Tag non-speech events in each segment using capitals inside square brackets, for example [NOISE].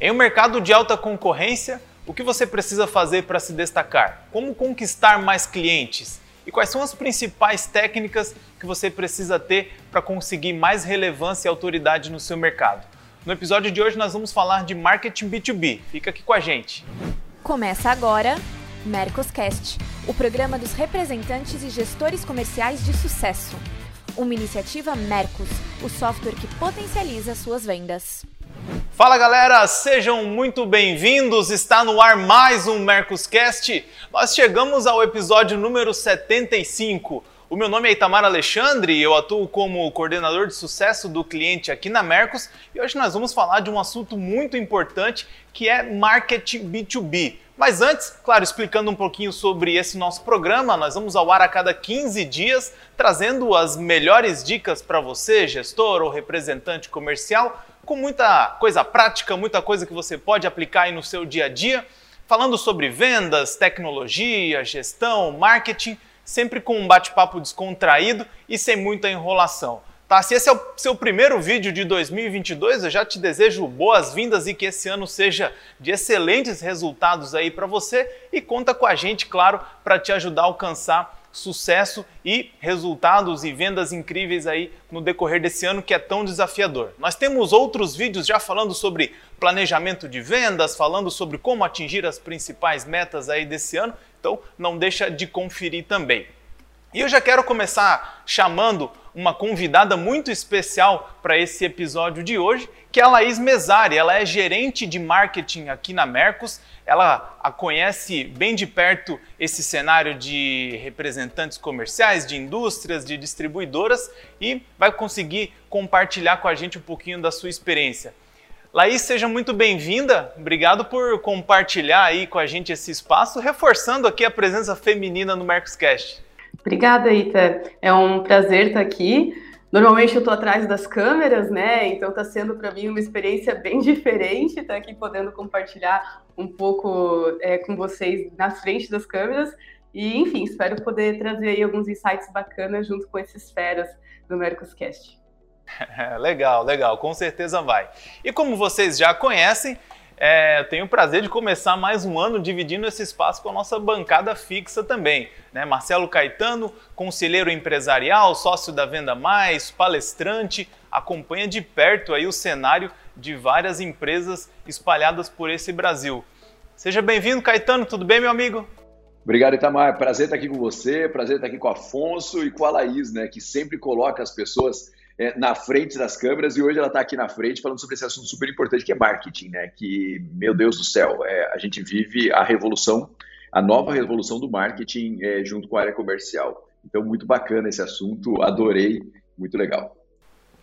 Em um mercado de alta concorrência, o que você precisa fazer para se destacar? Como conquistar mais clientes? E quais são as principais técnicas que você precisa ter para conseguir mais relevância e autoridade no seu mercado? No episódio de hoje nós vamos falar de marketing B2B. Fica aqui com a gente. Começa agora Mercoscast, o programa dos representantes e gestores comerciais de sucesso. Uma iniciativa Mercos, o software que potencializa suas vendas. Fala galera, sejam muito bem-vindos. Está no ar mais um Mercoscast. Nós chegamos ao episódio número 75. O meu nome é Itamar Alexandre e eu atuo como coordenador de sucesso do cliente aqui na Mercos e hoje nós vamos falar de um assunto muito importante que é marketing B2B. Mas antes, claro, explicando um pouquinho sobre esse nosso programa, nós vamos ao ar a cada 15 dias, trazendo as melhores dicas para você, gestor ou representante comercial, com muita coisa prática, muita coisa que você pode aplicar aí no seu dia a dia, falando sobre vendas, tecnologia, gestão, marketing, sempre com um bate-papo descontraído e sem muita enrolação. Tá? Se esse é o seu primeiro vídeo de 2022, eu já te desejo boas-vindas e que esse ano seja de excelentes resultados aí para você e conta com a gente, claro, para te ajudar a alcançar sucesso e resultados e vendas incríveis aí no decorrer desse ano que é tão desafiador. Nós temos outros vídeos já falando sobre planejamento de vendas, falando sobre como atingir as principais metas aí desse ano, então não deixa de conferir também. E eu já quero começar chamando uma convidada muito especial para esse episódio de hoje, que é a Laís Mesari. Ela é gerente de marketing aqui na Mercos. Ela conhece bem de perto esse cenário de representantes comerciais, de indústrias, de distribuidoras e vai conseguir compartilhar com a gente um pouquinho da sua experiência. Laís, seja muito bem-vinda. Obrigado por compartilhar aí com a gente esse espaço, reforçando aqui a presença feminina no Mercoscast. Obrigada, Ita. É um prazer estar aqui. Normalmente eu estou atrás das câmeras, né? Então está sendo para mim uma experiência bem [LAUGHS] diferente estar aqui podendo compartilhar um pouco é, com vocês na frente das câmeras. E, enfim, espero poder trazer aí alguns insights bacanas junto com esses feras do Mercoscast. [LAUGHS] legal, legal, com certeza vai. E como vocês já conhecem, é, eu tenho o prazer de começar mais um ano dividindo esse espaço com a nossa bancada fixa também. Né? Marcelo Caetano, conselheiro empresarial, sócio da Venda Mais, palestrante, acompanha de perto aí o cenário de várias empresas espalhadas por esse Brasil. Seja bem-vindo, Caetano, tudo bem, meu amigo? Obrigado, Itamar. Prazer estar aqui com você, prazer estar aqui com o Afonso e com a Laís, né, que sempre coloca as pessoas é, na frente das câmeras e hoje ela está aqui na frente falando sobre esse assunto super importante que é marketing, né? Que, meu Deus do céu, é, a gente vive a revolução, a nova revolução do marketing é, junto com a área comercial. Então, muito bacana esse assunto, adorei, muito legal.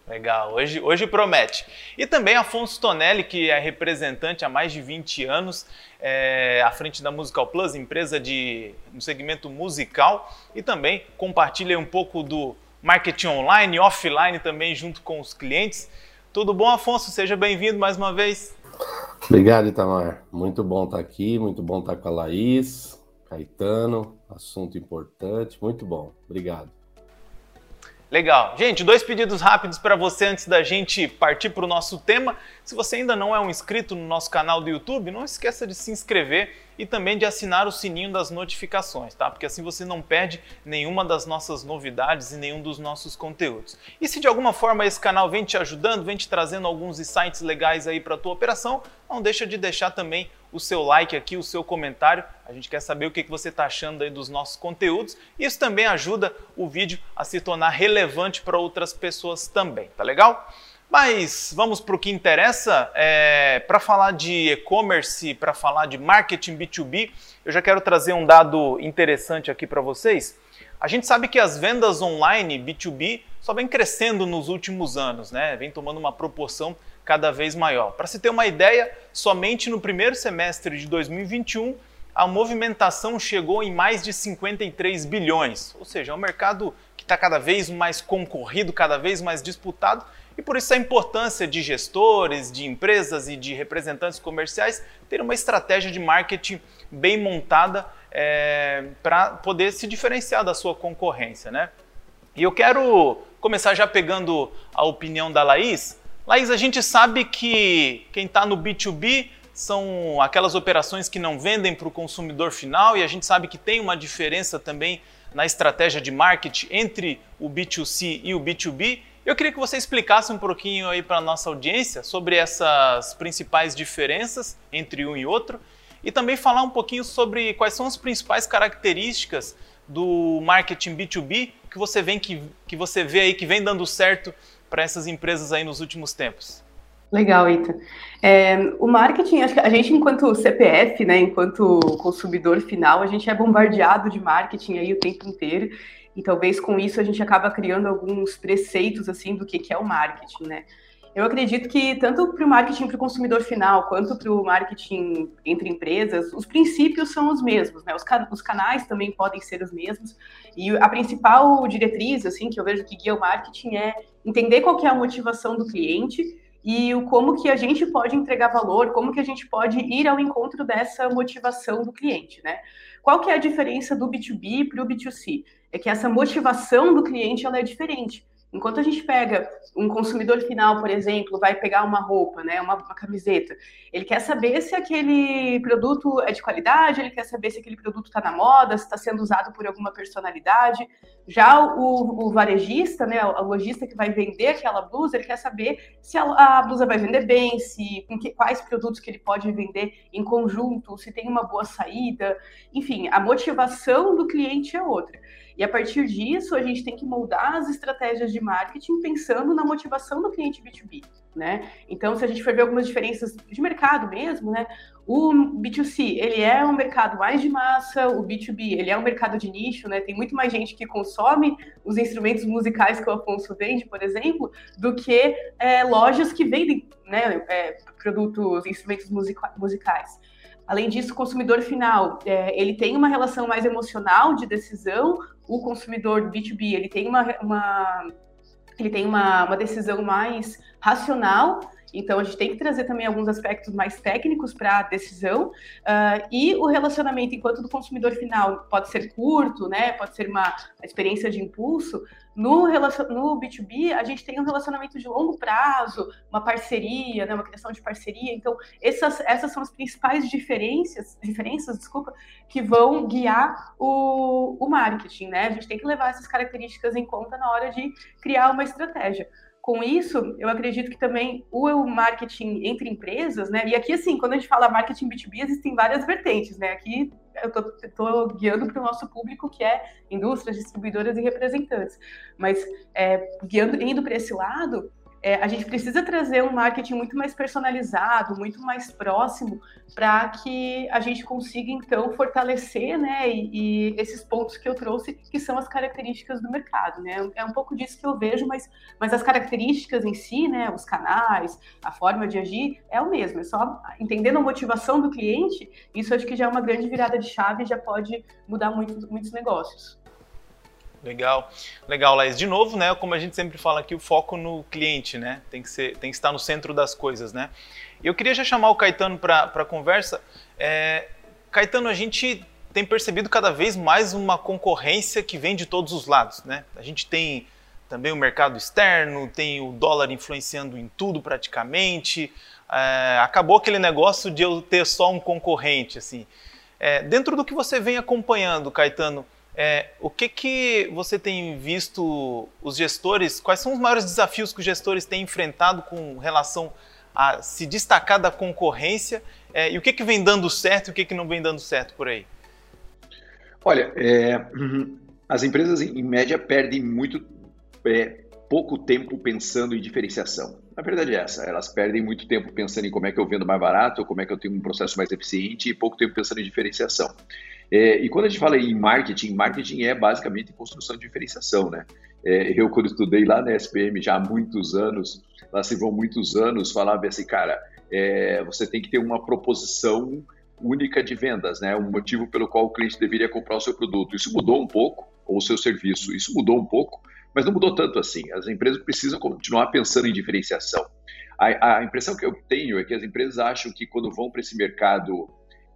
Legal, hoje, hoje promete. E também Afonso Tonelli, que é representante há mais de 20 anos é, à frente da Musical Plus, empresa de, no segmento musical, e também compartilha um pouco do marketing online, offline também junto com os clientes. Tudo bom, Afonso? Seja bem-vindo mais uma vez. Obrigado, Itamar. Muito bom estar aqui, muito bom estar com a Laís, Caetano, assunto importante, muito bom. Obrigado. Legal. Gente, dois pedidos rápidos para você antes da gente partir para o nosso tema. Se você ainda não é um inscrito no nosso canal do YouTube, não esqueça de se inscrever e também de assinar o sininho das notificações, tá? Porque assim você não perde nenhuma das nossas novidades e nenhum dos nossos conteúdos. E se de alguma forma esse canal vem te ajudando, vem te trazendo alguns insights legais aí para a tua operação, não deixa de deixar também o seu like aqui, o seu comentário. A gente quer saber o que você está achando aí dos nossos conteúdos. Isso também ajuda o vídeo a se tornar relevante para outras pessoas também, tá legal? Mas vamos para o que interessa. É, para falar de e-commerce, para falar de marketing B2B, eu já quero trazer um dado interessante aqui para vocês. A gente sabe que as vendas online B2B só vem crescendo nos últimos anos, né? Vem tomando uma proporção cada vez maior. Para se ter uma ideia, somente no primeiro semestre de 2021 a movimentação chegou em mais de 53 bilhões, ou seja, é um mercado que está cada vez mais concorrido, cada vez mais disputado e por isso a importância de gestores, de empresas e de representantes comerciais ter uma estratégia de marketing bem montada é, para poder se diferenciar da sua concorrência. Né? E eu quero começar já pegando a opinião da Laís. Laís, a gente sabe que quem está no B2B são aquelas operações que não vendem para o consumidor final e a gente sabe que tem uma diferença também na estratégia de marketing entre o B2C e o B2B. Eu queria que você explicasse um pouquinho aí para a nossa audiência sobre essas principais diferenças entre um e outro e também falar um pouquinho sobre quais são as principais características do marketing B2B que você vê que, que você vê aí que vem dando certo para essas empresas aí nos últimos tempos. Legal, Ita. É, o marketing, acho que a gente, enquanto CPF, né, enquanto consumidor final, a gente é bombardeado de marketing aí o tempo inteiro. E talvez com isso a gente acaba criando alguns preceitos assim do que, que é o marketing, né? Eu acredito que tanto para o marketing para o consumidor final, quanto para o marketing entre empresas, os princípios são os mesmos, né? Os, can os, canais também podem ser os mesmos. E a principal diretriz, assim, que eu vejo que guia o marketing é entender qual é a motivação do cliente e o como que a gente pode entregar valor, como que a gente pode ir ao encontro dessa motivação do cliente, né? Qual que é a diferença do B2B para o B2C? É que essa motivação do cliente ela é diferente. Enquanto a gente pega um consumidor final, por exemplo, vai pegar uma roupa, né, uma, uma, camiseta, ele quer saber se aquele produto é de qualidade, ele quer saber se aquele produto está na moda, se está sendo usado por alguma personalidade. Já o, o, varejista, né, o lojista que vai vender aquela blusa, ele quer saber se a, a blusa vai vender bem, se que, quais produtos que ele pode vender em conjunto, se tem uma boa saída. Enfim, a motivação do cliente é outra. E a partir disso, a gente tem que moldar as estratégias de marketing pensando na motivação do cliente B2B, né? Então, se a gente for ver algumas diferenças de mercado mesmo, né? O B2C, ele é um mercado mais de massa, o B2B, ele é um mercado de nicho, né? Tem muito mais gente que consome os instrumentos musicais que o Afonso vende, por exemplo, do que é, lojas que vendem né, é, produtos, instrumentos musica musicais. Além disso, o consumidor final, é, ele tem uma relação mais emocional de decisão, o consumidor B2B, ele tem uma, uma ele tem uma, uma decisão mais racional, então, a gente tem que trazer também alguns aspectos mais técnicos para a decisão. Uh, e o relacionamento, enquanto do consumidor final pode ser curto, né, pode ser uma experiência de impulso, no, no B2B, a gente tem um relacionamento de longo prazo, uma parceria, né, uma criação de parceria. Então, essas, essas são as principais diferenças, diferenças desculpa, que vão guiar o, o marketing. Né? A gente tem que levar essas características em conta na hora de criar uma estratégia com isso, eu acredito que também o marketing entre empresas, né? E aqui, assim, quando a gente fala marketing B2B, existem várias vertentes, né? Aqui eu estou guiando para o nosso público, que é indústrias, distribuidoras e representantes. Mas é, guiando, indo para esse lado, é, a gente precisa trazer um marketing muito mais personalizado, muito mais próximo, para que a gente consiga, então, fortalecer né, e, e, esses pontos que eu trouxe, que são as características do mercado. Né? É um pouco disso que eu vejo, mas, mas as características em si, né, os canais, a forma de agir, é o mesmo. É só entendendo a motivação do cliente, isso acho que já é uma grande virada de chave e já pode mudar muito, muitos negócios. Legal, legal, Laís. De novo, né? Como a gente sempre fala aqui, o foco no cliente, né? Tem que, ser, tem que estar no centro das coisas, né? Eu queria já chamar o Caetano para a conversa. É, Caetano, a gente tem percebido cada vez mais uma concorrência que vem de todos os lados, né? A gente tem também o mercado externo, tem o dólar influenciando em tudo praticamente. É, acabou aquele negócio de eu ter só um concorrente, assim. É, dentro do que você vem acompanhando, Caetano, é, o que, que você tem visto os gestores, quais são os maiores desafios que os gestores têm enfrentado com relação a se destacar da concorrência é, e o que, que vem dando certo e o que, que não vem dando certo por aí? Olha, é, [CLEARS THROAT] as empresas em média perdem muito é, pouco tempo pensando em diferenciação. Na verdade é essa, elas perdem muito tempo pensando em como é que eu vendo mais barato, como é que eu tenho um processo mais eficiente e pouco tempo pensando em diferenciação. É, e quando a gente fala em marketing, marketing é basicamente construção de diferenciação, né? É, eu, quando estudei lá na SPM já há muitos anos, lá se vão muitos anos, falava assim, cara, é, você tem que ter uma proposição única de vendas, né? Um motivo pelo qual o cliente deveria comprar o seu produto. Isso mudou um pouco, ou o seu serviço. Isso mudou um pouco, mas não mudou tanto assim. As empresas precisam continuar pensando em diferenciação. A, a impressão que eu tenho é que as empresas acham que quando vão para esse mercado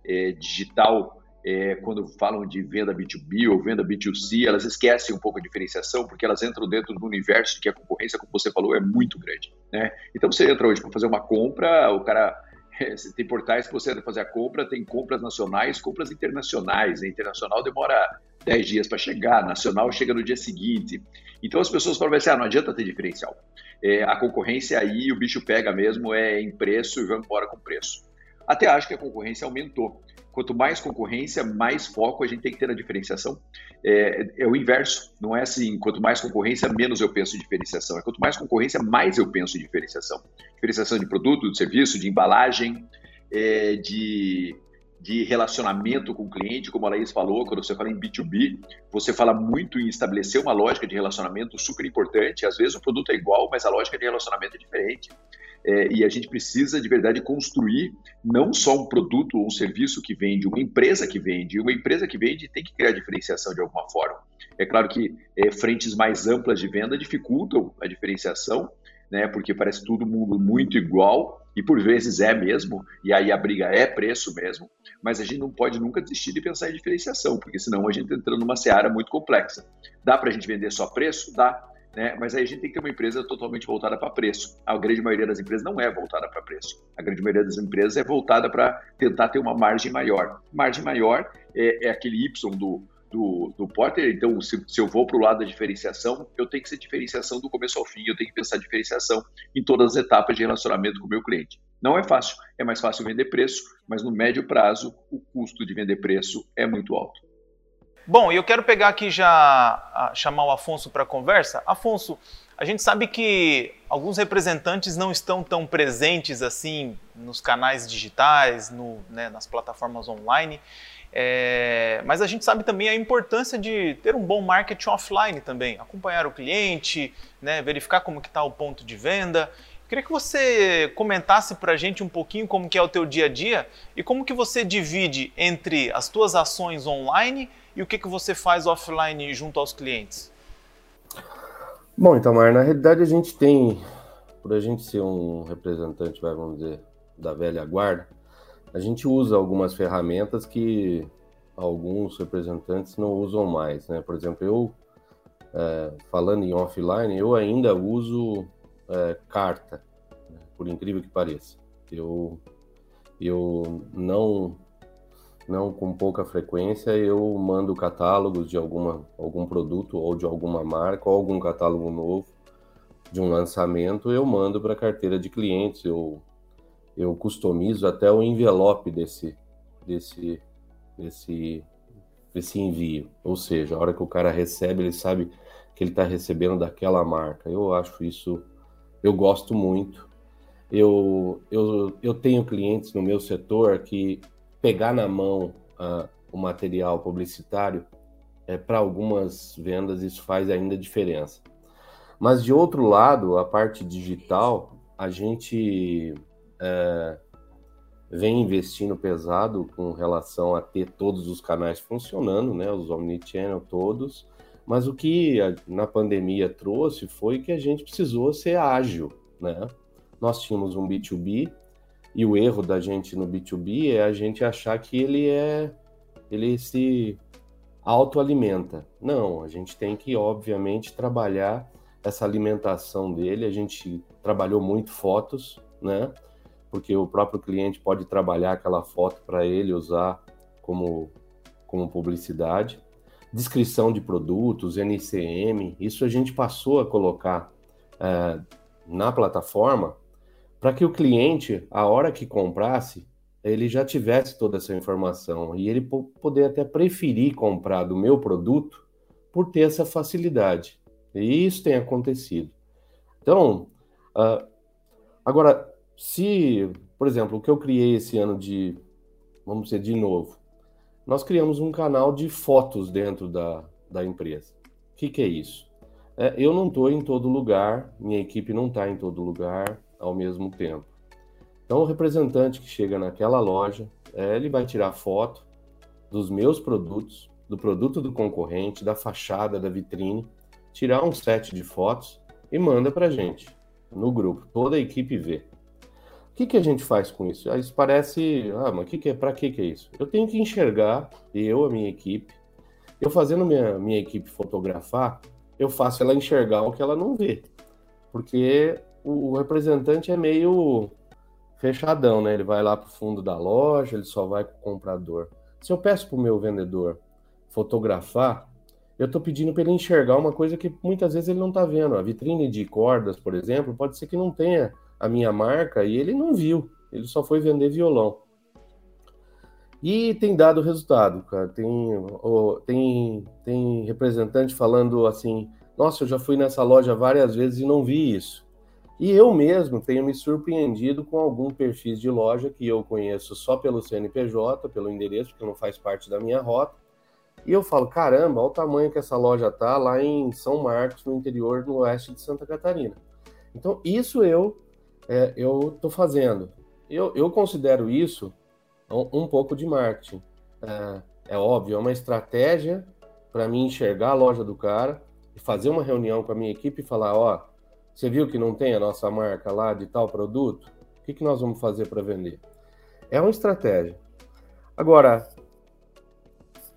é, digital é, quando falam de venda B2B ou venda B2C, elas esquecem um pouco a diferenciação, porque elas entram dentro do universo que a concorrência, como você falou, é muito grande. Né? Então você entra hoje para fazer uma compra, o cara [LAUGHS] tem portais que você entra fazer a compra, tem compras nacionais, compras internacionais. Né? Internacional demora 10 dias para chegar, nacional chega no dia seguinte. Então as pessoas falam assim: ah, não adianta ter diferencial. É, a concorrência aí, o bicho pega mesmo, é em preço e vamos embora com preço. Até acho que a concorrência aumentou. Quanto mais concorrência, mais foco a gente tem que ter na diferenciação. É, é, o inverso, não é assim, quanto mais concorrência, menos eu penso em diferenciação. É quanto mais concorrência, mais eu penso em diferenciação. Diferenciação de produto, de serviço, de embalagem, é, de, de relacionamento com o cliente, como a Laís falou, quando você fala em B2B, você fala muito em estabelecer uma lógica de relacionamento super importante. Às vezes o produto é igual, mas a lógica de relacionamento é diferente. É, e a gente precisa de verdade construir não só um produto ou um serviço que vende, uma empresa que vende. Uma empresa que vende tem que criar diferenciação de alguma forma. É claro que é, frentes mais amplas de venda dificultam a diferenciação, né, porque parece todo mundo muito igual, e por vezes é mesmo, e aí a briga é preço mesmo, mas a gente não pode nunca desistir de pensar em diferenciação, porque senão a gente entra numa seara muito complexa. Dá para a gente vender só preço? Dá né? Mas aí a gente tem que ter uma empresa totalmente voltada para preço. A grande maioria das empresas não é voltada para preço. A grande maioria das empresas é voltada para tentar ter uma margem maior. Margem maior é, é aquele Y do, do, do Porter. Então, se, se eu vou para o lado da diferenciação, eu tenho que ser diferenciação do começo ao fim. Eu tenho que pensar diferenciação em todas as etapas de relacionamento com o meu cliente. Não é fácil. É mais fácil vender preço, mas no médio prazo, o custo de vender preço é muito alto. Bom, eu quero pegar aqui já chamar o Afonso para conversa. Afonso, a gente sabe que alguns representantes não estão tão presentes assim nos canais digitais, no, né, nas plataformas online, é, mas a gente sabe também a importância de ter um bom marketing offline também, acompanhar o cliente, né, verificar como está o ponto de venda. Queria que você comentasse para a gente um pouquinho como que é o teu dia a dia e como que você divide entre as tuas ações online e o que, que você faz offline junto aos clientes? Bom, então, Mar, na realidade a gente tem, por a gente ser um representante, vamos dizer, da velha guarda, a gente usa algumas ferramentas que alguns representantes não usam mais, né? Por exemplo, eu, é, falando em offline, eu ainda uso é, carta, por incrível que pareça. Eu, eu não não com pouca frequência, eu mando catálogos de alguma, algum produto ou de alguma marca ou algum catálogo novo de um lançamento, eu mando para a carteira de clientes, eu, eu customizo até o envelope desse, desse, desse, desse envio. Ou seja, a hora que o cara recebe, ele sabe que ele está recebendo daquela marca. Eu acho isso, eu gosto muito. Eu, eu, eu tenho clientes no meu setor que pegar na mão uh, o material publicitário, é, para algumas vendas isso faz ainda diferença. Mas de outro lado, a parte digital, a gente é, vem investindo pesado com relação a ter todos os canais funcionando, né, os omnichannel todos. Mas o que a, na pandemia trouxe foi que a gente precisou ser ágil, né? Nós tínhamos um B2B e o erro da gente no B2B é a gente achar que ele é ele se autoalimenta. Não, a gente tem que obviamente trabalhar essa alimentação dele. A gente trabalhou muito fotos, né? Porque o próprio cliente pode trabalhar aquela foto para ele usar como como publicidade. Descrição de produtos, NCM, isso a gente passou a colocar é, na plataforma para que o cliente, a hora que comprasse, ele já tivesse toda essa informação e ele poder até preferir comprar do meu produto por ter essa facilidade. E isso tem acontecido. Então, uh, agora, se, por exemplo, o que eu criei esse ano de, vamos dizer, de novo, nós criamos um canal de fotos dentro da, da empresa. O que, que é isso? É, eu não estou em todo lugar, minha equipe não está em todo lugar, ao mesmo tempo. Então, o representante que chega naquela loja, é, ele vai tirar foto dos meus produtos, do produto do concorrente, da fachada, da vitrine, tirar um set de fotos e manda para gente no grupo. Toda a equipe vê. Que, que a gente faz com isso? Isso parece, ah, mas que que é, para que, que é isso? Eu tenho que enxergar, eu, a minha equipe, eu fazendo minha, minha equipe fotografar, eu faço ela enxergar o que ela não vê. Porque o, o representante é meio fechadão, né? Ele vai lá para o fundo da loja, ele só vai com o comprador. Se eu peço para o meu vendedor fotografar, eu estou pedindo para ele enxergar uma coisa que muitas vezes ele não está vendo. A vitrine de cordas, por exemplo, pode ser que não tenha a minha marca e ele não viu. Ele só foi vender violão. E tem dado resultado, cara. Tem, tem, tem representante falando assim: nossa, eu já fui nessa loja várias vezes e não vi isso. E eu mesmo tenho me surpreendido com algum perfis de loja que eu conheço só pelo CNPJ, pelo endereço, que não faz parte da minha rota. E eu falo, caramba, olha o tamanho que essa loja tá lá em São Marcos, no interior, no oeste de Santa Catarina. Então, isso eu é, eu estou fazendo. Eu, eu considero isso um, um pouco de marketing. É, é, óbvio, é uma estratégia para mim enxergar a loja do cara e fazer uma reunião com a minha equipe e falar, ó, você viu que não tem a nossa marca lá de tal produto? O que, que nós vamos fazer para vender? É uma estratégia. Agora,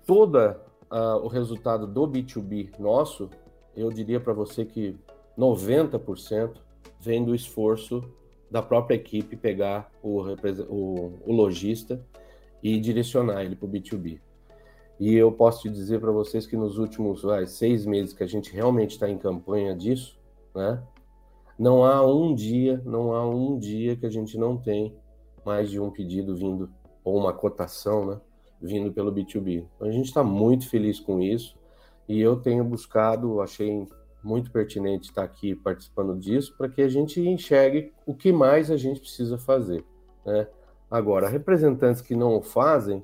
toda uh, o resultado do B2B nosso, eu diria para você que 90% vem do esforço da própria equipe pegar o, o, o lojista e direcionar ele para o B2B. E eu posso te dizer para vocês que nos últimos vai, seis meses que a gente realmente está em campanha disso, né? Não há um dia, não há um dia que a gente não tem mais de um pedido vindo, ou uma cotação, né? Vindo pelo B2B. Então a gente está muito feliz com isso e eu tenho buscado, achei muito pertinente estar aqui participando disso para que a gente enxergue o que mais a gente precisa fazer. Né? Agora, representantes que não o fazem,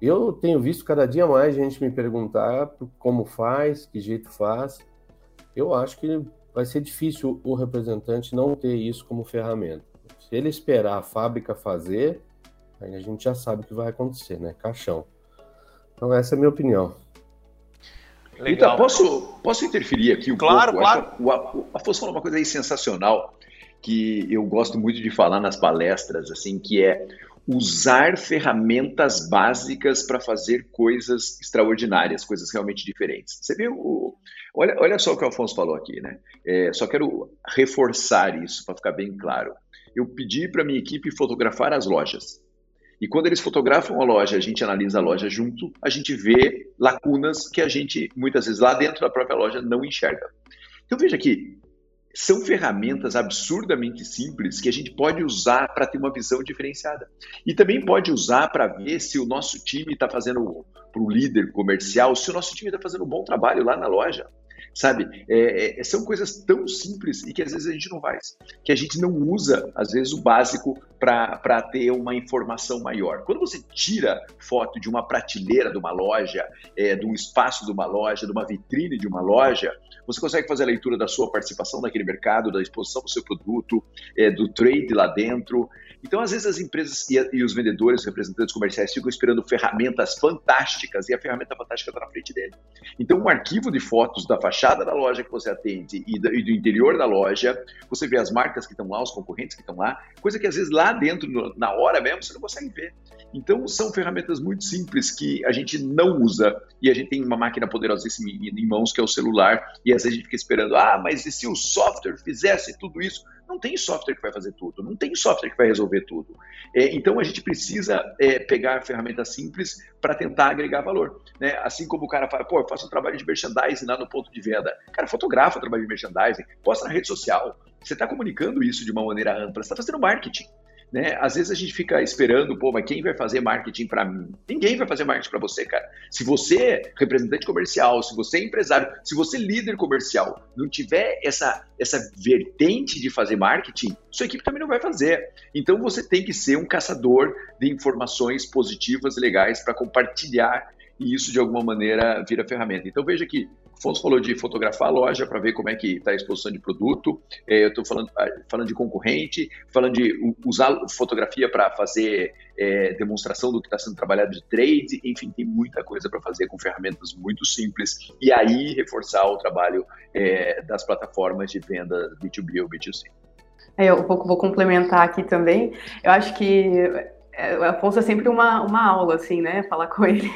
eu tenho visto cada dia mais gente me perguntar como faz, que jeito faz. Eu acho que vai ser difícil o representante não ter isso como ferramenta. Se ele esperar a fábrica fazer, aí a gente já sabe o que vai acontecer, né? Caixão. Então, essa é a minha opinião. Legal. Então, posso, posso interferir aqui um claro, pouco? Claro, claro. O Afonso falou uma coisa aí sensacional que eu gosto muito de falar nas palestras, assim, que é usar ferramentas básicas para fazer coisas extraordinárias, coisas realmente diferentes. Você viu? Olha, olha só o que o Afonso falou aqui, né? É, só quero reforçar isso para ficar bem claro. Eu pedi para minha equipe fotografar as lojas. E quando eles fotografam a loja, a gente analisa a loja junto, a gente vê lacunas que a gente, muitas vezes, lá dentro da própria loja não enxerga. Então veja que são ferramentas absurdamente simples que a gente pode usar para ter uma visão diferenciada. E também pode usar para ver se o nosso time está fazendo, para o líder comercial, se o nosso time está fazendo um bom trabalho lá na loja sabe? É, é, são coisas tão simples e que às vezes a gente não faz, que a gente não usa, às vezes, o básico para ter uma informação maior. Quando você tira foto de uma prateleira de uma loja, é, de um espaço de uma loja, de uma vitrine de uma loja, você consegue fazer a leitura da sua participação naquele mercado, da exposição do seu produto, é, do trade lá dentro. Então, às vezes, as empresas e, e os vendedores, representantes comerciais, ficam esperando ferramentas fantásticas e a ferramenta fantástica está na frente dele. Então, um arquivo de fotos da fachada da loja que você atende e, da, e do interior da loja, você vê as marcas que estão lá, os concorrentes que estão lá, coisa que às vezes lá dentro, na hora mesmo, você não consegue ver. Então, são ferramentas muito simples que a gente não usa e a gente tem uma máquina poderosíssima em mãos que é o celular e às vezes a gente fica esperando, ah, mas e se o software fizesse tudo isso? Não tem software que vai fazer tudo, não tem software que vai resolver tudo. É, então a gente precisa é, pegar ferramentas simples para tentar agregar valor. Né? Assim como o cara fala, pô, eu faço um trabalho de merchandising lá no ponto de venda. Cara, fotografa o trabalho de merchandising, posta na rede social. Você está comunicando isso de uma maneira ampla, você está fazendo marketing. Né? Às vezes a gente fica esperando, pô, mas quem vai fazer marketing para mim? Ninguém vai fazer marketing para você, cara. Se você é representante comercial, se você é empresário, se você é líder comercial, não tiver essa, essa vertente de fazer marketing, sua equipe também não vai fazer. Então você tem que ser um caçador de informações positivas legais para compartilhar e isso de alguma maneira vira ferramenta. Então veja que Afonso falou de fotografar a loja para ver como é que está a exposição de produto. É, eu estou falando, ah, falando de concorrente, falando de usar fotografia para fazer é, demonstração do que está sendo trabalhado de trade. Enfim, tem muita coisa para fazer com ferramentas muito simples. E aí reforçar o trabalho é, das plataformas de venda B2B ou B2C. Eu vou, complementar aqui também. Eu acho que é, o Afonso é sempre uma, uma aula, assim, né? Falar [LAUGHS] com ele.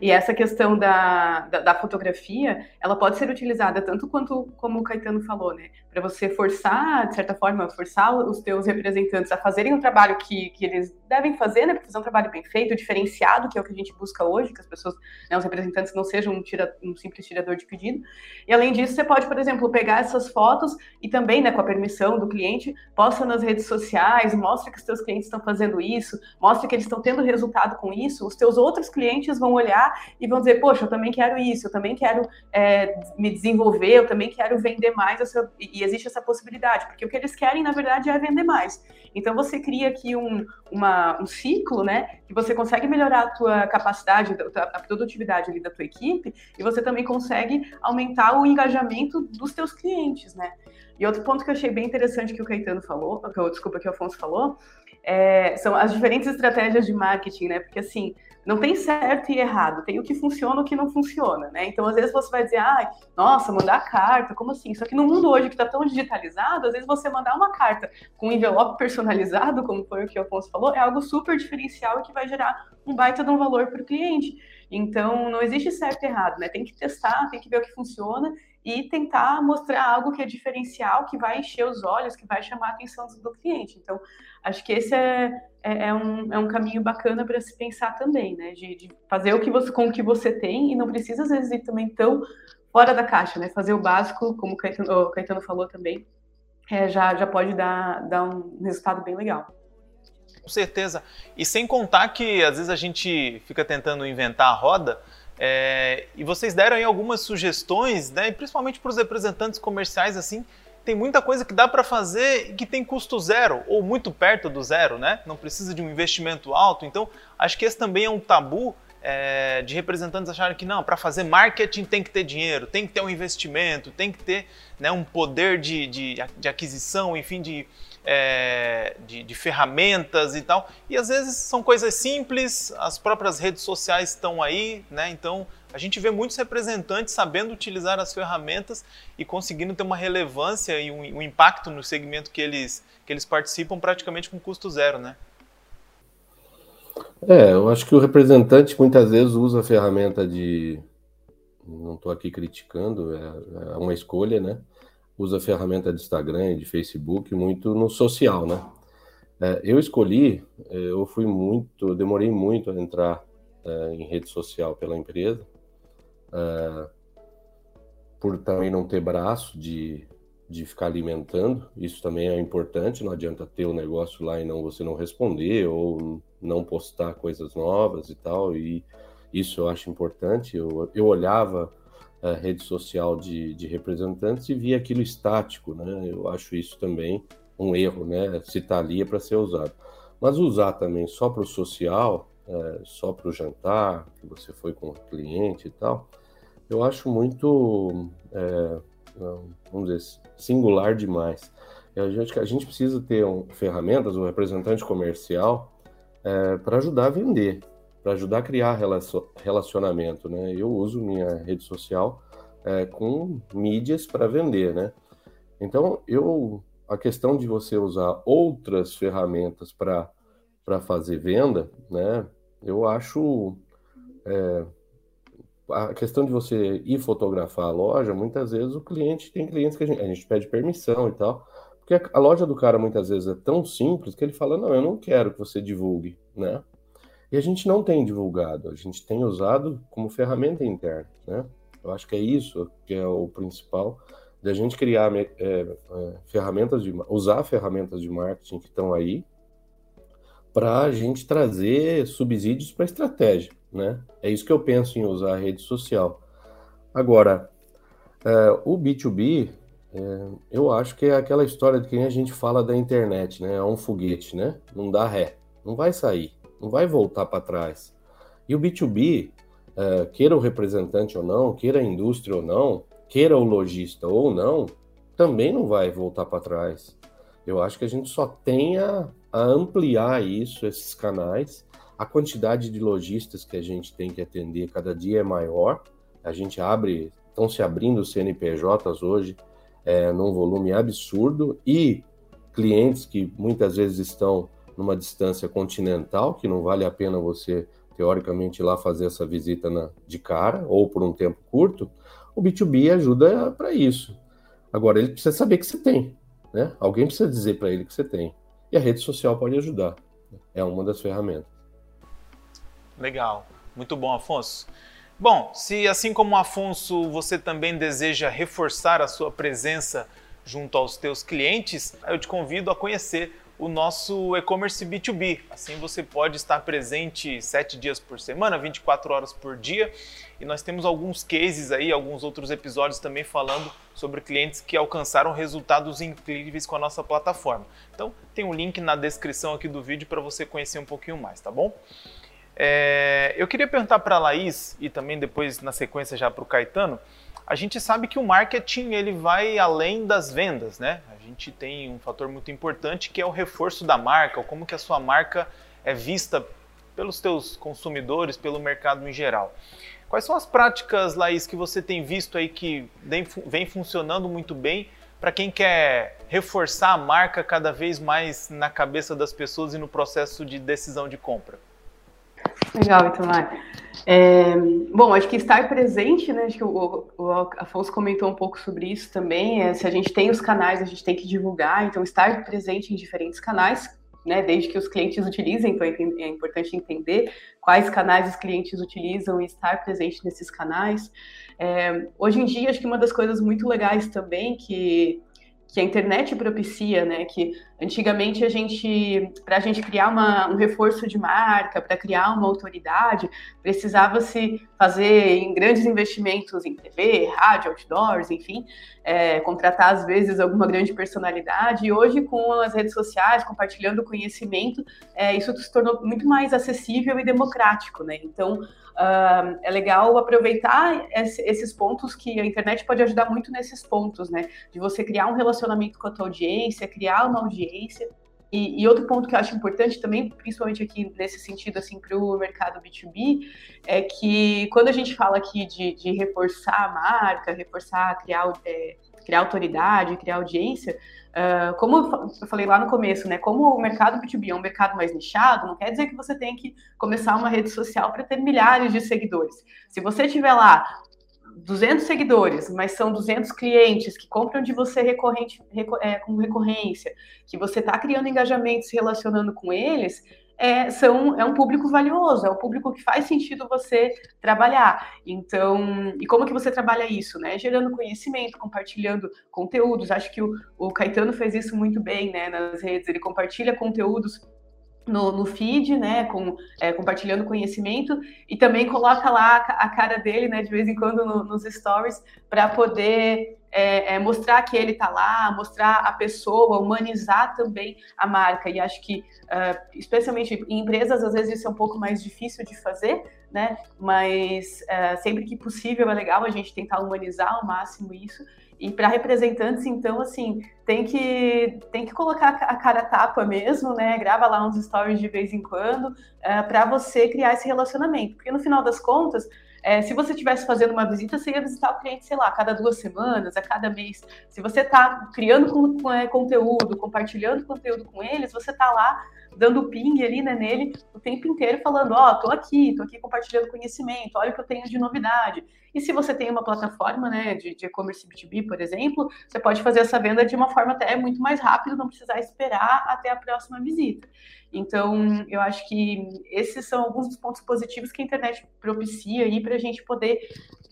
E essa questão da, da, da, fotografia, ela pode ser utilizada tanto quanto, como o Caetano falou, né? Para você forçar, de certa forma, forçar os teus representantes a fazerem o trabalho que, que eles devem fazer, né? Para fazer um trabalho bem feito, diferenciado, que é o que a gente busca hoje, que as pessoas, né, os representantes não sejam um, tira, um simples tirador de pedido. E além disso, você pode, por exemplo, pegar essas fotos e também, né, com a permissão do cliente, posta nas redes sociais, mostra que os teus clientes estão fazendo isso, mostra que eles estão tendo resultado com isso, os teus outros clientes vão olhar e vão dizer, poxa, eu também quero isso, eu também quero é, me desenvolver, eu também quero vender mais, essa... e existe essa possibilidade, porque o que eles querem, na verdade, é vender mais. Então, você cria aqui um, uma, um ciclo, né, que você consegue melhorar a tua capacidade, a produtividade ali da tua equipe, e você também consegue aumentar o engajamento dos teus clientes, né. E outro ponto que eu achei bem interessante que o Caetano falou, que desculpa, que o Afonso falou, é, são as diferentes estratégias de marketing, né? Porque assim, não tem certo e errado, tem o que funciona e o que não funciona, né? Então, às vezes você vai dizer, ah, nossa, mandar carta, como assim? Só que no mundo hoje que está tão digitalizado, às vezes você mandar uma carta com um envelope personalizado, como foi o que o Afonso falou, é algo super diferencial e que vai gerar um baita de um valor para o cliente. Então, não existe certo e errado, né? Tem que testar, tem que ver o que funciona e tentar mostrar algo que é diferencial, que vai encher os olhos, que vai chamar a atenção do cliente. Então, acho que esse é, é, é um, é um caminho bacana para se pensar também, né? De, de, fazer o que você, com o que você tem e não precisa, às vezes, ir também tão fora da caixa, né? Fazer o básico, como o Caetano, o Caetano falou também, é, já, já pode dar, dar um resultado bem legal. Com certeza. E sem contar que às vezes a gente fica tentando inventar a roda, é, e vocês deram aí algumas sugestões, né, principalmente para os representantes comerciais, assim, tem muita coisa que dá para fazer e que tem custo zero, ou muito perto do zero, né? Não precisa de um investimento alto. Então, acho que esse também é um tabu é, de representantes acharem que não, para fazer marketing tem que ter dinheiro, tem que ter um investimento, tem que ter né, um poder de, de, de aquisição, enfim, de, é, de, de, ferramentas e tal. E às vezes são coisas simples, as próprias redes sociais estão aí, né? Então a gente vê muitos representantes sabendo utilizar as ferramentas e conseguindo ter uma relevância e um, um impacto no segmento que eles, que eles participam praticamente com custo zero, né? É, eu acho que o representante muitas vezes usa a ferramenta de. Não estou aqui criticando, é, é uma escolha, né? Usa a ferramenta de Instagram e de Facebook muito no social, né? É, eu escolhi, é, eu fui muito, demorei muito a entrar é, em rede social pela empresa, é, por também não ter braço de, de ficar alimentando, isso também é importante, não adianta ter o um negócio lá e não você não responder ou não postar coisas novas e tal, e isso eu acho importante, eu, eu olhava a rede social de, de representantes e via aquilo estático, né? Eu acho isso também um erro, né? Se está ali é para ser usado. Mas usar também só para o social, é, só para o jantar, que você foi com o cliente e tal, eu acho muito, é, vamos dizer, singular demais. A gente, a gente precisa ter um, ferramentas, um representante comercial, é, para ajudar a vender para ajudar a criar relacionamento, né? Eu uso minha rede social é, com mídias para vender, né? Então, eu a questão de você usar outras ferramentas para para fazer venda, né? Eu acho é, a questão de você ir fotografar a loja, muitas vezes o cliente tem clientes que a gente, a gente pede permissão e tal, porque a, a loja do cara muitas vezes é tão simples que ele fala não, eu não quero que você divulgue, né? E a gente não tem divulgado, a gente tem usado como ferramenta interna, né? Eu acho que é isso que é o principal da gente criar é, é, ferramentas de usar ferramentas de marketing que estão aí para a gente trazer subsídios para estratégia, né? É isso que eu penso em usar a rede social. Agora, é, o B2B, é, eu acho que é aquela história de quem a gente fala da internet, né? É um foguete, né? Não dá ré, não vai sair não vai voltar para trás. E o B2B, é, queira o representante ou não, queira a indústria ou não, queira o lojista ou não, também não vai voltar para trás. Eu acho que a gente só tem a, a ampliar isso, esses canais. A quantidade de lojistas que a gente tem que atender cada dia é maior. A gente abre, estão se abrindo CNPJs hoje é, num volume absurdo e clientes que muitas vezes estão numa distância continental, que não vale a pena você, teoricamente, ir lá fazer essa visita na, de cara ou por um tempo curto, o B2B ajuda para isso. Agora, ele precisa saber que você tem. Né? Alguém precisa dizer para ele que você tem. E a rede social pode ajudar. É uma das ferramentas. Legal. Muito bom, Afonso. Bom, se assim como o Afonso você também deseja reforçar a sua presença junto aos teus clientes, eu te convido a conhecer o nosso e-commerce B2B. Assim você pode estar presente sete dias por semana, 24 horas por dia. E nós temos alguns cases aí, alguns outros episódios também falando sobre clientes que alcançaram resultados incríveis com a nossa plataforma. Então tem um link na descrição aqui do vídeo para você conhecer um pouquinho mais, tá bom? É, eu queria perguntar para a Laís e também depois na sequência já para o Caetano. A gente sabe que o marketing ele vai além das vendas, né? Gente tem um fator muito importante que é o reforço da marca, ou como que a sua marca é vista pelos teus consumidores, pelo mercado em geral. Quais são as práticas, Laís, que você tem visto aí que vem funcionando muito bem para quem quer reforçar a marca cada vez mais na cabeça das pessoas e no processo de decisão de compra? Legal, Itamar. É, bom, acho que estar presente, né? Acho que o, o, Afonso comentou um pouco sobre isso também. É, se a gente tem os canais, a gente tem que divulgar, então estar presente em diferentes canais, né? Desde que os clientes utilizem, então é importante entender quais canais os clientes utilizam e estar presente nesses canais. É, hoje em dia, acho que uma das coisas muito legais também que que a internet propicia, né? Que antigamente a gente, para a gente criar uma, um reforço de marca, para criar uma autoridade, precisava se fazer em grandes investimentos em TV, rádio, outdoors, enfim, é, contratar às vezes alguma grande personalidade. E hoje com as redes sociais, compartilhando conhecimento, é, isso se tornou muito mais acessível e democrático, né? Então Uh, é legal aproveitar esse, esses pontos que a internet pode ajudar muito nesses pontos, né? De você criar um relacionamento com a tua audiência, criar uma audiência. E, e outro ponto que eu acho importante também, principalmente aqui nesse sentido, assim, para o mercado B2B, é que quando a gente fala aqui de, de reforçar a marca, reforçar, criar, é, criar autoridade, criar audiência, Uh, como eu falei lá no começo, né? Como o mercado B2B é um mercado mais nichado, não quer dizer que você tem que começar uma rede social para ter milhares de seguidores. Se você tiver lá 200 seguidores, mas são 200 clientes que compram de você recorrente, é, com recorrência, que você está criando engajamento, se relacionando com eles, é, são, é um público valioso, é um público que faz sentido você trabalhar. Então, e como que você trabalha isso, né? Gerando conhecimento, compartilhando conteúdos. Acho que o, o Caetano fez isso muito bem, né? Nas redes, ele compartilha conteúdos no, no, feed, né, com, é, compartilhando conhecimento, e também coloca lá a, a, cara dele, né, de vez em quando no, nos stories, para poder é, é, mostrar que ele está lá, mostrar a pessoa, humanizar também a marca. E acho que, uh, especialmente em empresas, às vezes isso é um pouco mais difícil de fazer, né? Mas uh, sempre que possível é legal a gente tentar humanizar ao máximo isso. E para representantes, então, assim, tem que, tem que colocar a cara tapa mesmo, né? Grava lá uns stories de vez em quando, uh, é, para você criar esse relacionamento. Porque no final das contas, é, se você estivesse fazendo uma visita, você ia visitar o cliente, sei lá, a cada duas semanas, a cada mês. Se você está criando com, com, é, conteúdo, compartilhando conteúdo com eles, você está lá dando ping ali né, nele o tempo inteiro, falando: Ó, oh, tô aqui, tô aqui compartilhando conhecimento, olha o que eu tenho de novidade. E se você tem uma plataforma né, de e-commerce B2B, por exemplo, você pode fazer essa venda de uma forma até muito mais rápida, não precisar esperar até a próxima visita. Então, eu acho que esses são alguns dos pontos positivos que a internet propicia aí para a gente poder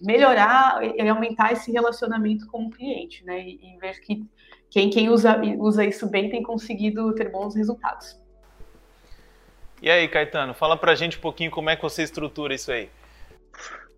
melhorar e aumentar esse relacionamento com o cliente, né? E, e ver que quem, quem usa, usa isso bem tem conseguido ter bons resultados. E aí, Caetano, fala pra gente um pouquinho como é que você estrutura isso aí.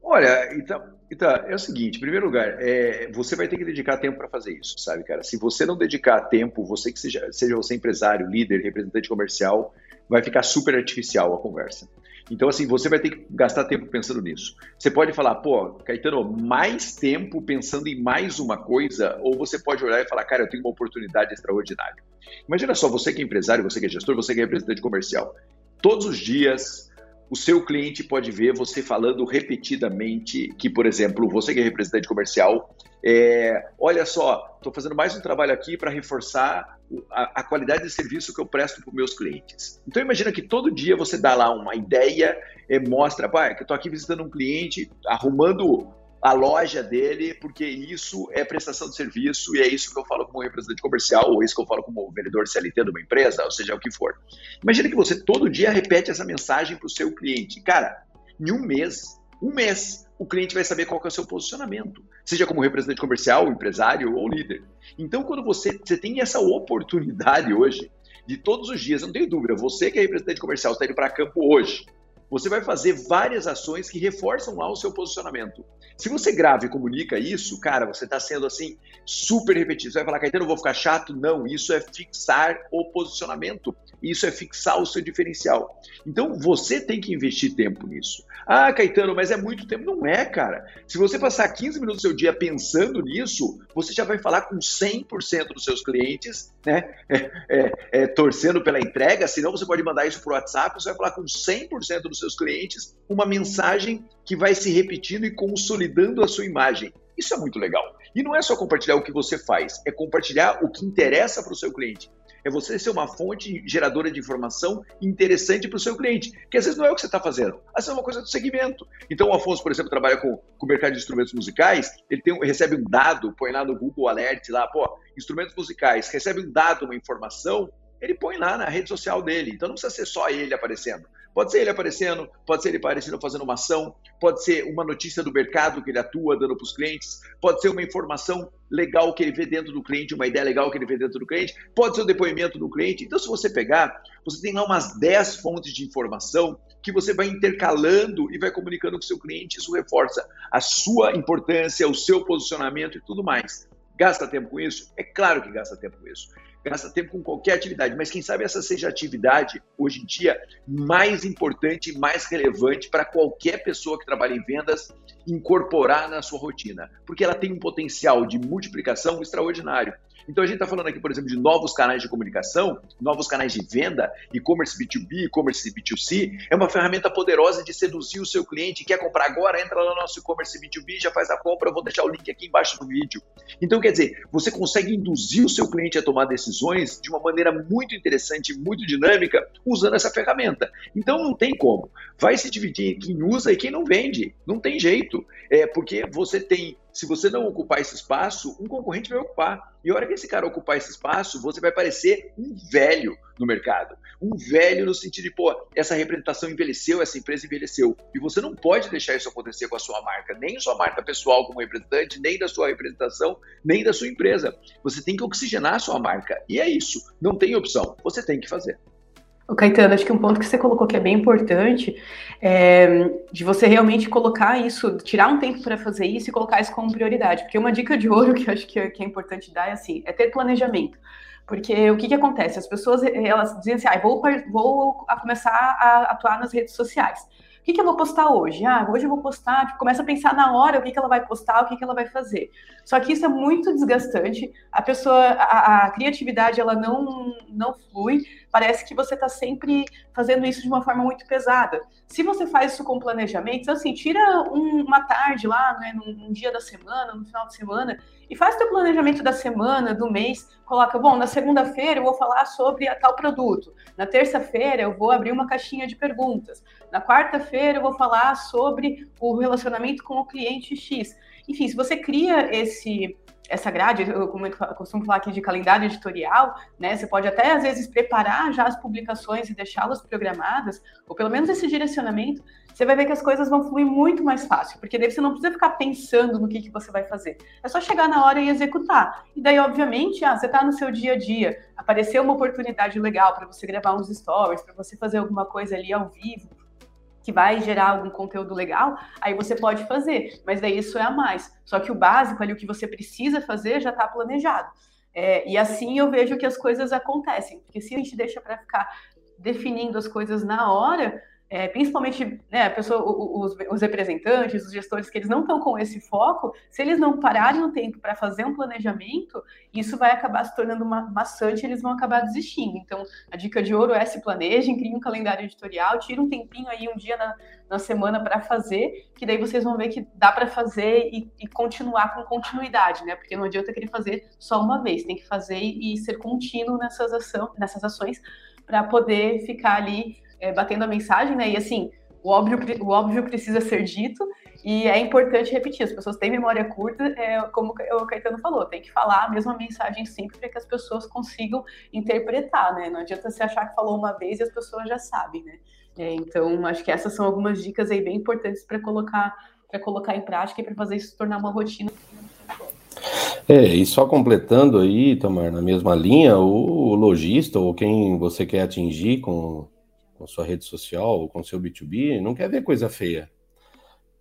Olha, então, então é o seguinte, em primeiro lugar, é, você vai ter que dedicar tempo para fazer isso, sabe, cara? Se você não dedicar tempo, você que seja, seja você empresário, líder, representante comercial, vai ficar super artificial a conversa. Então, assim, você vai ter que gastar tempo pensando nisso. Você pode falar, pô, Caetano, mais tempo pensando em mais uma coisa, ou você pode olhar e falar, cara, eu tenho uma oportunidade extraordinária. Imagina só, você que é empresário, você que é gestor, você que é representante comercial. Todos os dias, o seu cliente pode ver você falando repetidamente que, por exemplo, você que é representante comercial, é, olha só, estou fazendo mais um trabalho aqui para reforçar a, a, qualidade de serviço que eu presto para os meus clientes. Então imagina que todo dia você dá lá uma ideia, é, mostra, pai, que eu estou aqui visitando um cliente, arrumando a loja dele, porque isso é prestação de serviço e é isso que eu falo como representante comercial, ou isso que eu falo como vendedor CLT de uma empresa, ou seja, o que for. Imagina que você todo dia repete essa mensagem para o seu cliente. Cara, em um mês, um mês, o cliente vai saber qual é o seu posicionamento, seja como representante comercial, empresário ou líder. Então, quando você, você tem essa oportunidade hoje, de todos os dias, não tenho dúvida, você que é representante comercial, está indo para campo hoje, você vai fazer várias ações que reforçam lá o seu posicionamento. Se você grava e comunica isso, cara, você está sendo assim super repetido. Você vai falar, Caetano, eu vou ficar chato? Não, isso é fixar o posicionamento. Isso é fixar o seu diferencial. Então você tem que investir tempo nisso. Ah, Caetano, mas é muito tempo. Não é, cara. Se você passar 15 minutos do seu dia pensando nisso, você já vai falar com 100% dos seus clientes, né? É, é, é, torcendo pela entrega. Senão você pode mandar isso para o WhatsApp, você vai falar com 100% dos seus clientes uma mensagem que vai se repetindo e consolidando a sua imagem. Isso é muito legal. E não é só compartilhar o que você faz, é compartilhar o que interessa para o seu cliente. É você ser uma fonte geradora de informação interessante para o seu cliente, que às vezes não é o que você está fazendo, às vezes é uma coisa do segmento. Então o Afonso, por exemplo, trabalha com, com o mercado de instrumentos musicais, ele tem, recebe um dado, põe lá no Google Alert, lá, pô, instrumentos musicais, recebe um dado, uma informação, ele põe lá na rede social dele. Então não precisa ser só ele aparecendo. Pode ser ele aparecendo, pode ser ele aparecendo fazendo uma ação, pode ser uma notícia do mercado que ele atua dando para os clientes, pode ser uma informação legal que ele vê dentro do cliente, uma ideia legal que ele vê dentro do cliente, pode ser o um depoimento do cliente. Então, se você pegar, você tem lá umas 10 fontes de informação que você vai intercalando e vai comunicando com o seu cliente, isso reforça a sua importância, o seu posicionamento e tudo mais. Gasta tempo com isso? É claro que gasta tempo com isso gasta tempo com qualquer atividade, mas quem sabe essa seja a atividade, hoje em dia, mais importante e mais relevante para qualquer pessoa que trabalha em vendas incorporar na sua rotina, porque ela tem um potencial de multiplicação extraordinário. Então a gente está falando aqui, por exemplo, de novos canais de comunicação, novos canais de venda, e-commerce B2B, e-commerce B2C. É uma ferramenta poderosa de seduzir o seu cliente. Quer comprar agora? Entra lá no nosso e-commerce B2B, já faz a compra. Eu vou deixar o link aqui embaixo do vídeo. Então, quer dizer, você consegue induzir o seu cliente a tomar decisões de uma maneira muito interessante, muito dinâmica, usando essa ferramenta. Então, não tem como. Vai se dividir em quem usa e quem não vende. Não tem jeito. É porque você tem se você não ocupar esse espaço, um concorrente vai ocupar. E a hora que esse cara ocupar esse espaço, você vai parecer um velho no mercado. Um velho no sentido de, pô, essa representação envelheceu, essa empresa envelheceu. E você não pode deixar isso acontecer com a sua marca, nem sua marca pessoal como representante, nem da sua representação, nem da sua empresa. Você tem que oxigenar a sua marca. E é isso. Não tem opção. Você tem que fazer. O Caetano, acho que um ponto que você colocou que é bem importante é de você realmente colocar isso, tirar um tempo para fazer isso e colocar isso como prioridade. Porque uma dica de ouro [LAUGHS] que eu acho que é, que é importante dar é assim, é ter planejamento. Porque o que, que acontece? As pessoas elas dizem assim, ah, vou, vou começar a atuar nas redes sociais. O que, que eu vou postar hoje? Ah, hoje eu vou postar, tipo, começa a pensar na hora o que, que ela vai postar, o que, que ela vai fazer. Só que isso é muito desgastante, a pessoa, a, a criatividade, ela não, não flui, parece que você está sempre fazendo isso de uma forma muito pesada. Se você faz isso com planejamento, então, assim, tira um, uma tarde lá, né, num, num, dia da semana, no final de semana, e faz teu planejamento da semana, do mês, coloca, bom, na segunda-feira eu vou falar sobre tal produto, na terça-feira eu vou abrir uma caixinha de perguntas, na quarta-feira eu vou falar sobre o relacionamento com o cliente X. Enfim, se você cria esse essa grade, eu, como eu costumo falar aqui de calendário editorial, né? Você pode até às vezes preparar já as publicações e deixá-las programadas, ou pelo menos esse direcionamento, você vai ver que as coisas vão fluir muito mais fácil, porque daí você não precisa ficar pensando no que, que você vai fazer. É só chegar na hora e executar. E daí, obviamente, ah, você está no seu dia a dia, apareceu uma oportunidade legal para você gravar uns stories, para você fazer alguma coisa ali ao vivo, que vai gerar algum conteúdo legal, aí você pode fazer, mas daí isso é a mais. Só que o básico ali, o que você precisa fazer, já está planejado. É, e assim eu vejo que as coisas acontecem, porque se a gente deixa para ficar definindo as coisas na hora, é, principalmente né, pessoa, os, os, representantes, os gestores que eles não estão com esse foco, se eles não pararem o tempo para fazer um planejamento, isso vai acabar se tornando uma maçante, eles vão acabar desistindo. Então, a dica de ouro é se planejem, criem um calendário editorial, tire um tempinho aí, um dia na, na semana para fazer, que daí vocês vão ver que dá para fazer e, e, continuar com continuidade, né? Porque não adianta querer fazer só uma vez, tem que fazer e, e ser contínuo nessas, ação, nessas ações para poder ficar ali é, batendo a mensagem, né? E assim, o óbvio, o óbvio precisa ser dito e é importante repetir. As pessoas têm memória curta, é, como o Caetano falou, tem que falar a mesma mensagem sempre para que as pessoas consigam interpretar, né? Não adianta você achar que falou uma vez e as pessoas já sabem, né? É, então, acho que essas são algumas dicas aí bem importantes para colocar para colocar em prática e para fazer isso se tornar uma rotina. É, e só completando aí, Tamar, na mesma linha, o lojista ou quem você quer atingir com com sua rede social com seu B2B, não quer ver coisa feia.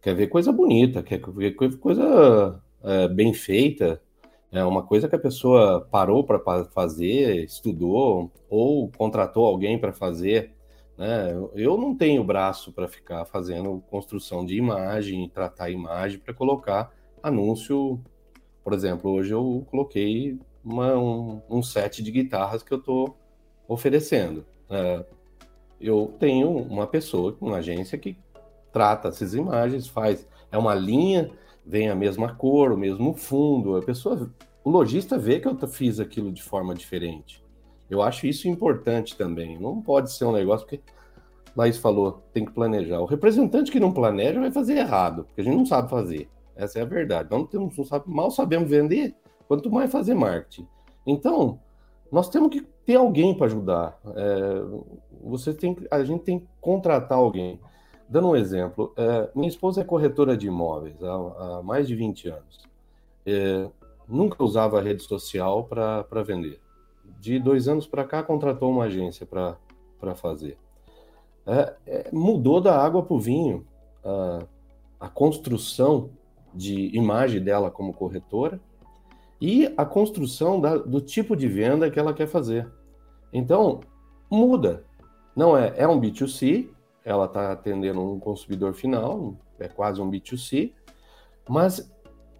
Quer ver coisa bonita, quer ver coisa é, bem feita. É uma coisa que a pessoa parou para fazer, estudou ou contratou alguém para fazer. Né? Eu não tenho braço para ficar fazendo construção de imagem, tratar a imagem para colocar anúncio. Por exemplo, hoje eu coloquei uma, um, um set de guitarras que eu estou oferecendo. É, eu tenho uma pessoa, uma agência que trata essas imagens, faz. É uma linha, vem a mesma cor, o mesmo fundo. A pessoa, o lojista vê que eu fiz aquilo de forma diferente. Eu acho isso importante também. Não pode ser um negócio que Laís falou, tem que planejar. O representante que não planeja vai fazer errado, porque a gente não sabe fazer. Essa é a verdade. Não, temos, não sabe, mal sabemos vender, quanto mais fazer marketing. Então, nós temos que ter alguém para ajudar. É, você tem, a gente tem que contratar alguém. Dando um exemplo, é, minha esposa é corretora de imóveis há, há mais de 20 anos. É, nunca usava rede social para vender. De dois anos para cá, contratou uma agência para fazer. É, é, mudou da água para o vinho a, a construção de imagem dela como corretora e a construção da, do tipo de venda que ela quer fazer. Então, muda. Não é, é um B2C, ela está atendendo um consumidor final, é quase um B2C, mas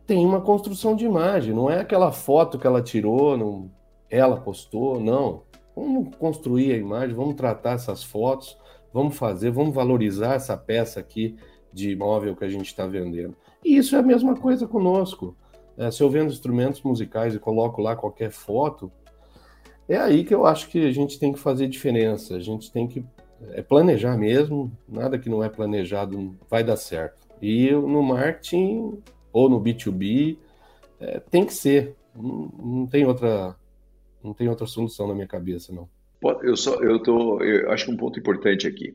tem uma construção de imagem, não é aquela foto que ela tirou, não, ela postou, não. Vamos construir a imagem, vamos tratar essas fotos, vamos fazer, vamos valorizar essa peça aqui de imóvel que a gente está vendendo. E isso é a mesma coisa conosco. É, se eu vendo instrumentos musicais e coloco lá qualquer foto, é aí que eu acho que a gente tem que fazer diferença. A gente tem que é planejar mesmo. Nada que não é planejado vai dar certo. E no marketing ou no B2B é, tem que ser. Não, não, tem outra não tem outra solução na minha cabeça não. Eu só eu tô eu acho que um ponto importante aqui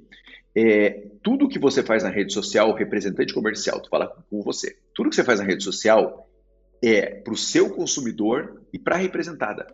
é tudo que você faz na rede social, o representante comercial, tu fala com você. Tudo que você faz na rede social é para o seu consumidor e para a representada.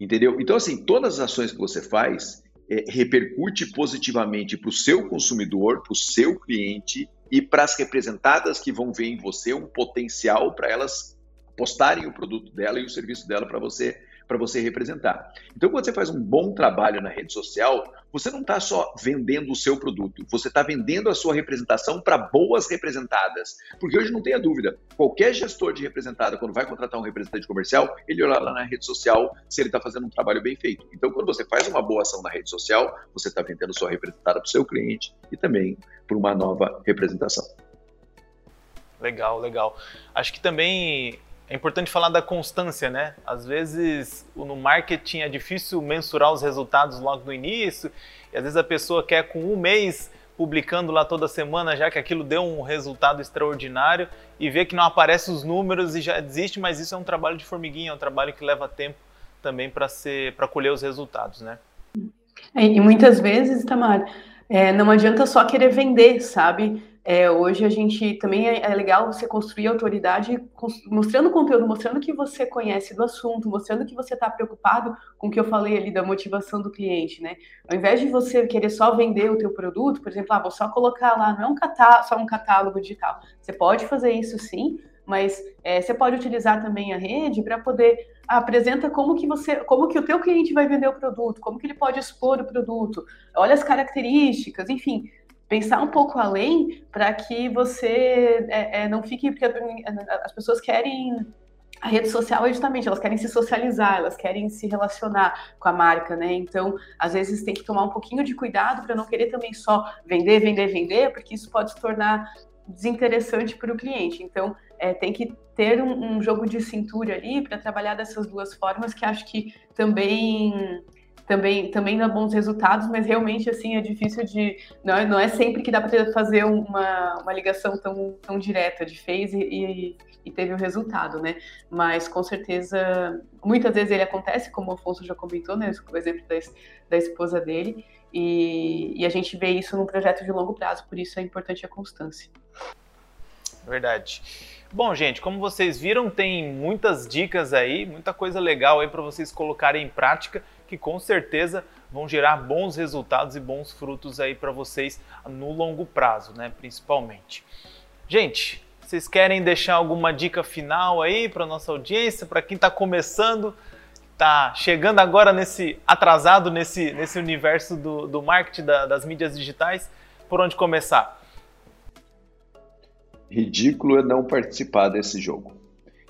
Entendeu? Então, assim, todas as ações que você faz é, repercute positivamente para o seu consumidor, para o seu cliente e para as representadas que vão ver em você um potencial para elas postarem o produto dela e o serviço dela para você para você representar. Então, quando você faz um bom trabalho na rede social, você não está só vendendo o seu produto, você está vendendo a sua representação para boas representadas. Porque hoje não tenha dúvida, qualquer gestor de representada, quando vai contratar um representante comercial, ele olha lá na rede social se ele está fazendo um trabalho bem feito. Então, quando você faz uma boa ação na rede social, você está vendendo sua representada para o seu cliente e também para uma nova representação. Legal, legal. Acho que também é importante falar da constância, né? Às vezes no marketing é difícil mensurar os resultados logo no início, e às vezes a pessoa quer com um mês publicando lá toda semana, já que aquilo deu um resultado extraordinário, e vê que não aparecem os números e já desiste, mas isso é um trabalho de formiguinha, é um trabalho que leva tempo também para ser para colher os resultados, né? É, e muitas vezes, Tamar, é, não adianta só querer vender, sabe? É, hoje a gente também é, é, legal você construir autoridade mostrando conteúdo, mostrando que você conhece do assunto, mostrando que você está preocupado com o que eu falei ali da motivação do cliente, né? Ao invés de você querer só vender o teu produto, por exemplo, ah, vou só colocar lá, não é um catálogo, só um catálogo digital. Você pode fazer isso sim, mas é, você pode utilizar também a rede para poder apresenta como que você, como que o teu cliente vai vender o produto, como que ele pode expor o produto, olha as características, enfim, pensar um pouco além para que você é, é, não fique, porque as pessoas querem a rede social é justamente, elas querem se socializar, elas querem se relacionar com a marca, né? Então, às vezes tem que tomar um pouquinho de cuidado para não querer também só vender, vender, vender, porque isso pode se tornar desinteressante para o cliente. Então, é, tem que ter um, um jogo de cintura ali para trabalhar dessas duas formas, que acho que também também, também dá bons resultados, mas realmente assim é difícil de. Não, é, não é sempre que dá para fazer uma, uma ligação tão, tão direta de fez e, e, e, teve o resultado, né? Mas com certeza, muitas vezes ele acontece, como o Afonso já comentou, né? O exemplo da, da esposa dele, e, e a gente vê isso num projeto de longo prazo, por isso é importante a constância. Verdade. Bom, gente, como vocês viram, tem muitas dicas aí, muita coisa legal aí para vocês colocarem em prática que com certeza vão gerar bons resultados e bons frutos aí para vocês no longo prazo, né, principalmente. Gente, vocês querem deixar alguma dica final aí para nossa audiência, para quem está começando, está chegando agora nesse atrasado nesse, nesse universo do, do marketing da, das mídias digitais, por onde começar? Ridículo é não participar desse jogo.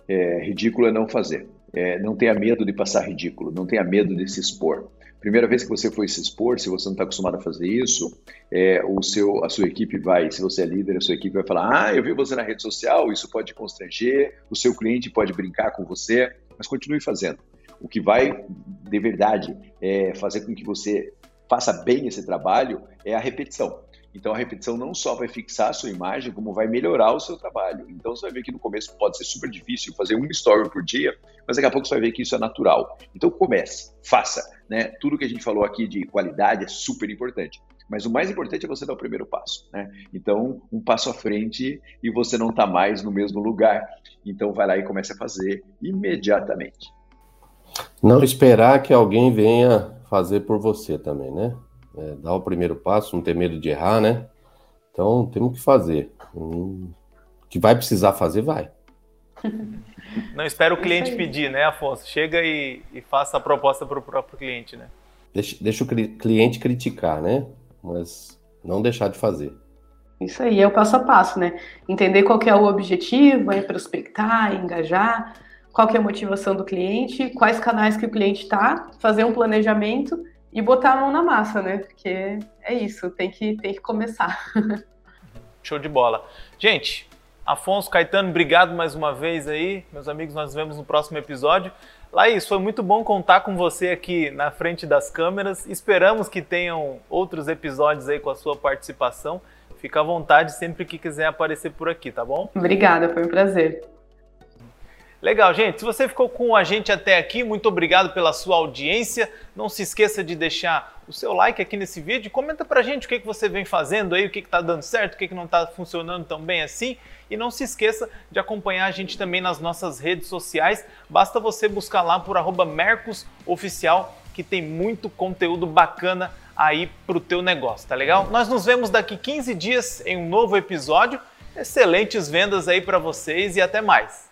É, ridículo é não fazer. É, não tenha medo de passar ridículo, não tenha medo de se expor. Primeira vez que você foi se expor, se você não está acostumado a fazer isso, é, o seu, a sua equipe vai, se você é líder, a sua equipe vai falar: Ah, eu vi você na rede social, isso pode constranger, o seu cliente pode brincar com você, mas continue fazendo. O que vai, de verdade, é, fazer com que você faça bem esse trabalho é a repetição. Então a repetição não só vai fixar a sua imagem, como vai melhorar o seu trabalho. Então você vai ver que no começo pode ser super difícil fazer uma story por dia, mas daqui a pouco você vai ver que isso é natural. Então comece, faça. Né? Tudo que a gente falou aqui de qualidade é super importante. Mas o mais importante é você dar o primeiro passo. Né? Então, um passo à frente e você não está mais no mesmo lugar. Então, vai lá e comece a fazer imediatamente. Não esperar que alguém venha fazer por você também, né? É, dar o primeiro passo, não ter medo de errar, né? Então temos que fazer. O que vai precisar fazer, vai. [LAUGHS] Não espera o cliente pedir, né, Afonso? Chega e, e faça a proposta para o próprio cliente, né? Deixa, deixa o cliente criticar, né? Mas não deixar de fazer. Isso aí, é o passo a passo, né? Entender qual é o objetivo, é prospectar, engajar, qual é a motivação do cliente, quais canais que o cliente está, fazer um planejamento e botar a mão na massa, né? Porque é isso, tem que, tem que começar. [LAUGHS] Show de bola. Gente, Afonso, Caetano, obrigado mais uma vez aí. Meus amigos, nós nos vemos no próximo episódio. Laís, foi muito bom contar com você aqui na frente das câmeras. Esperamos que tenham outros episódios aí com a sua participação. Fica à vontade sempre que quiser aparecer por aqui, tá bom? Obrigada, foi um prazer. Legal, gente. Se você ficou com a gente até aqui, muito obrigado pela sua audiência. Não se esqueça de deixar o seu like aqui nesse vídeo. Comenta pra gente o que, que você vem fazendo aí, o que, que tá dando certo, o que, que não tá funcionando tão bem assim. E não se esqueça de acompanhar a gente também nas nossas redes sociais. Basta você buscar lá por mercosoficial, que tem muito conteúdo bacana aí pro teu negócio, tá legal? Nós nos vemos daqui 15 dias em um novo episódio. Excelentes vendas aí para vocês e até mais.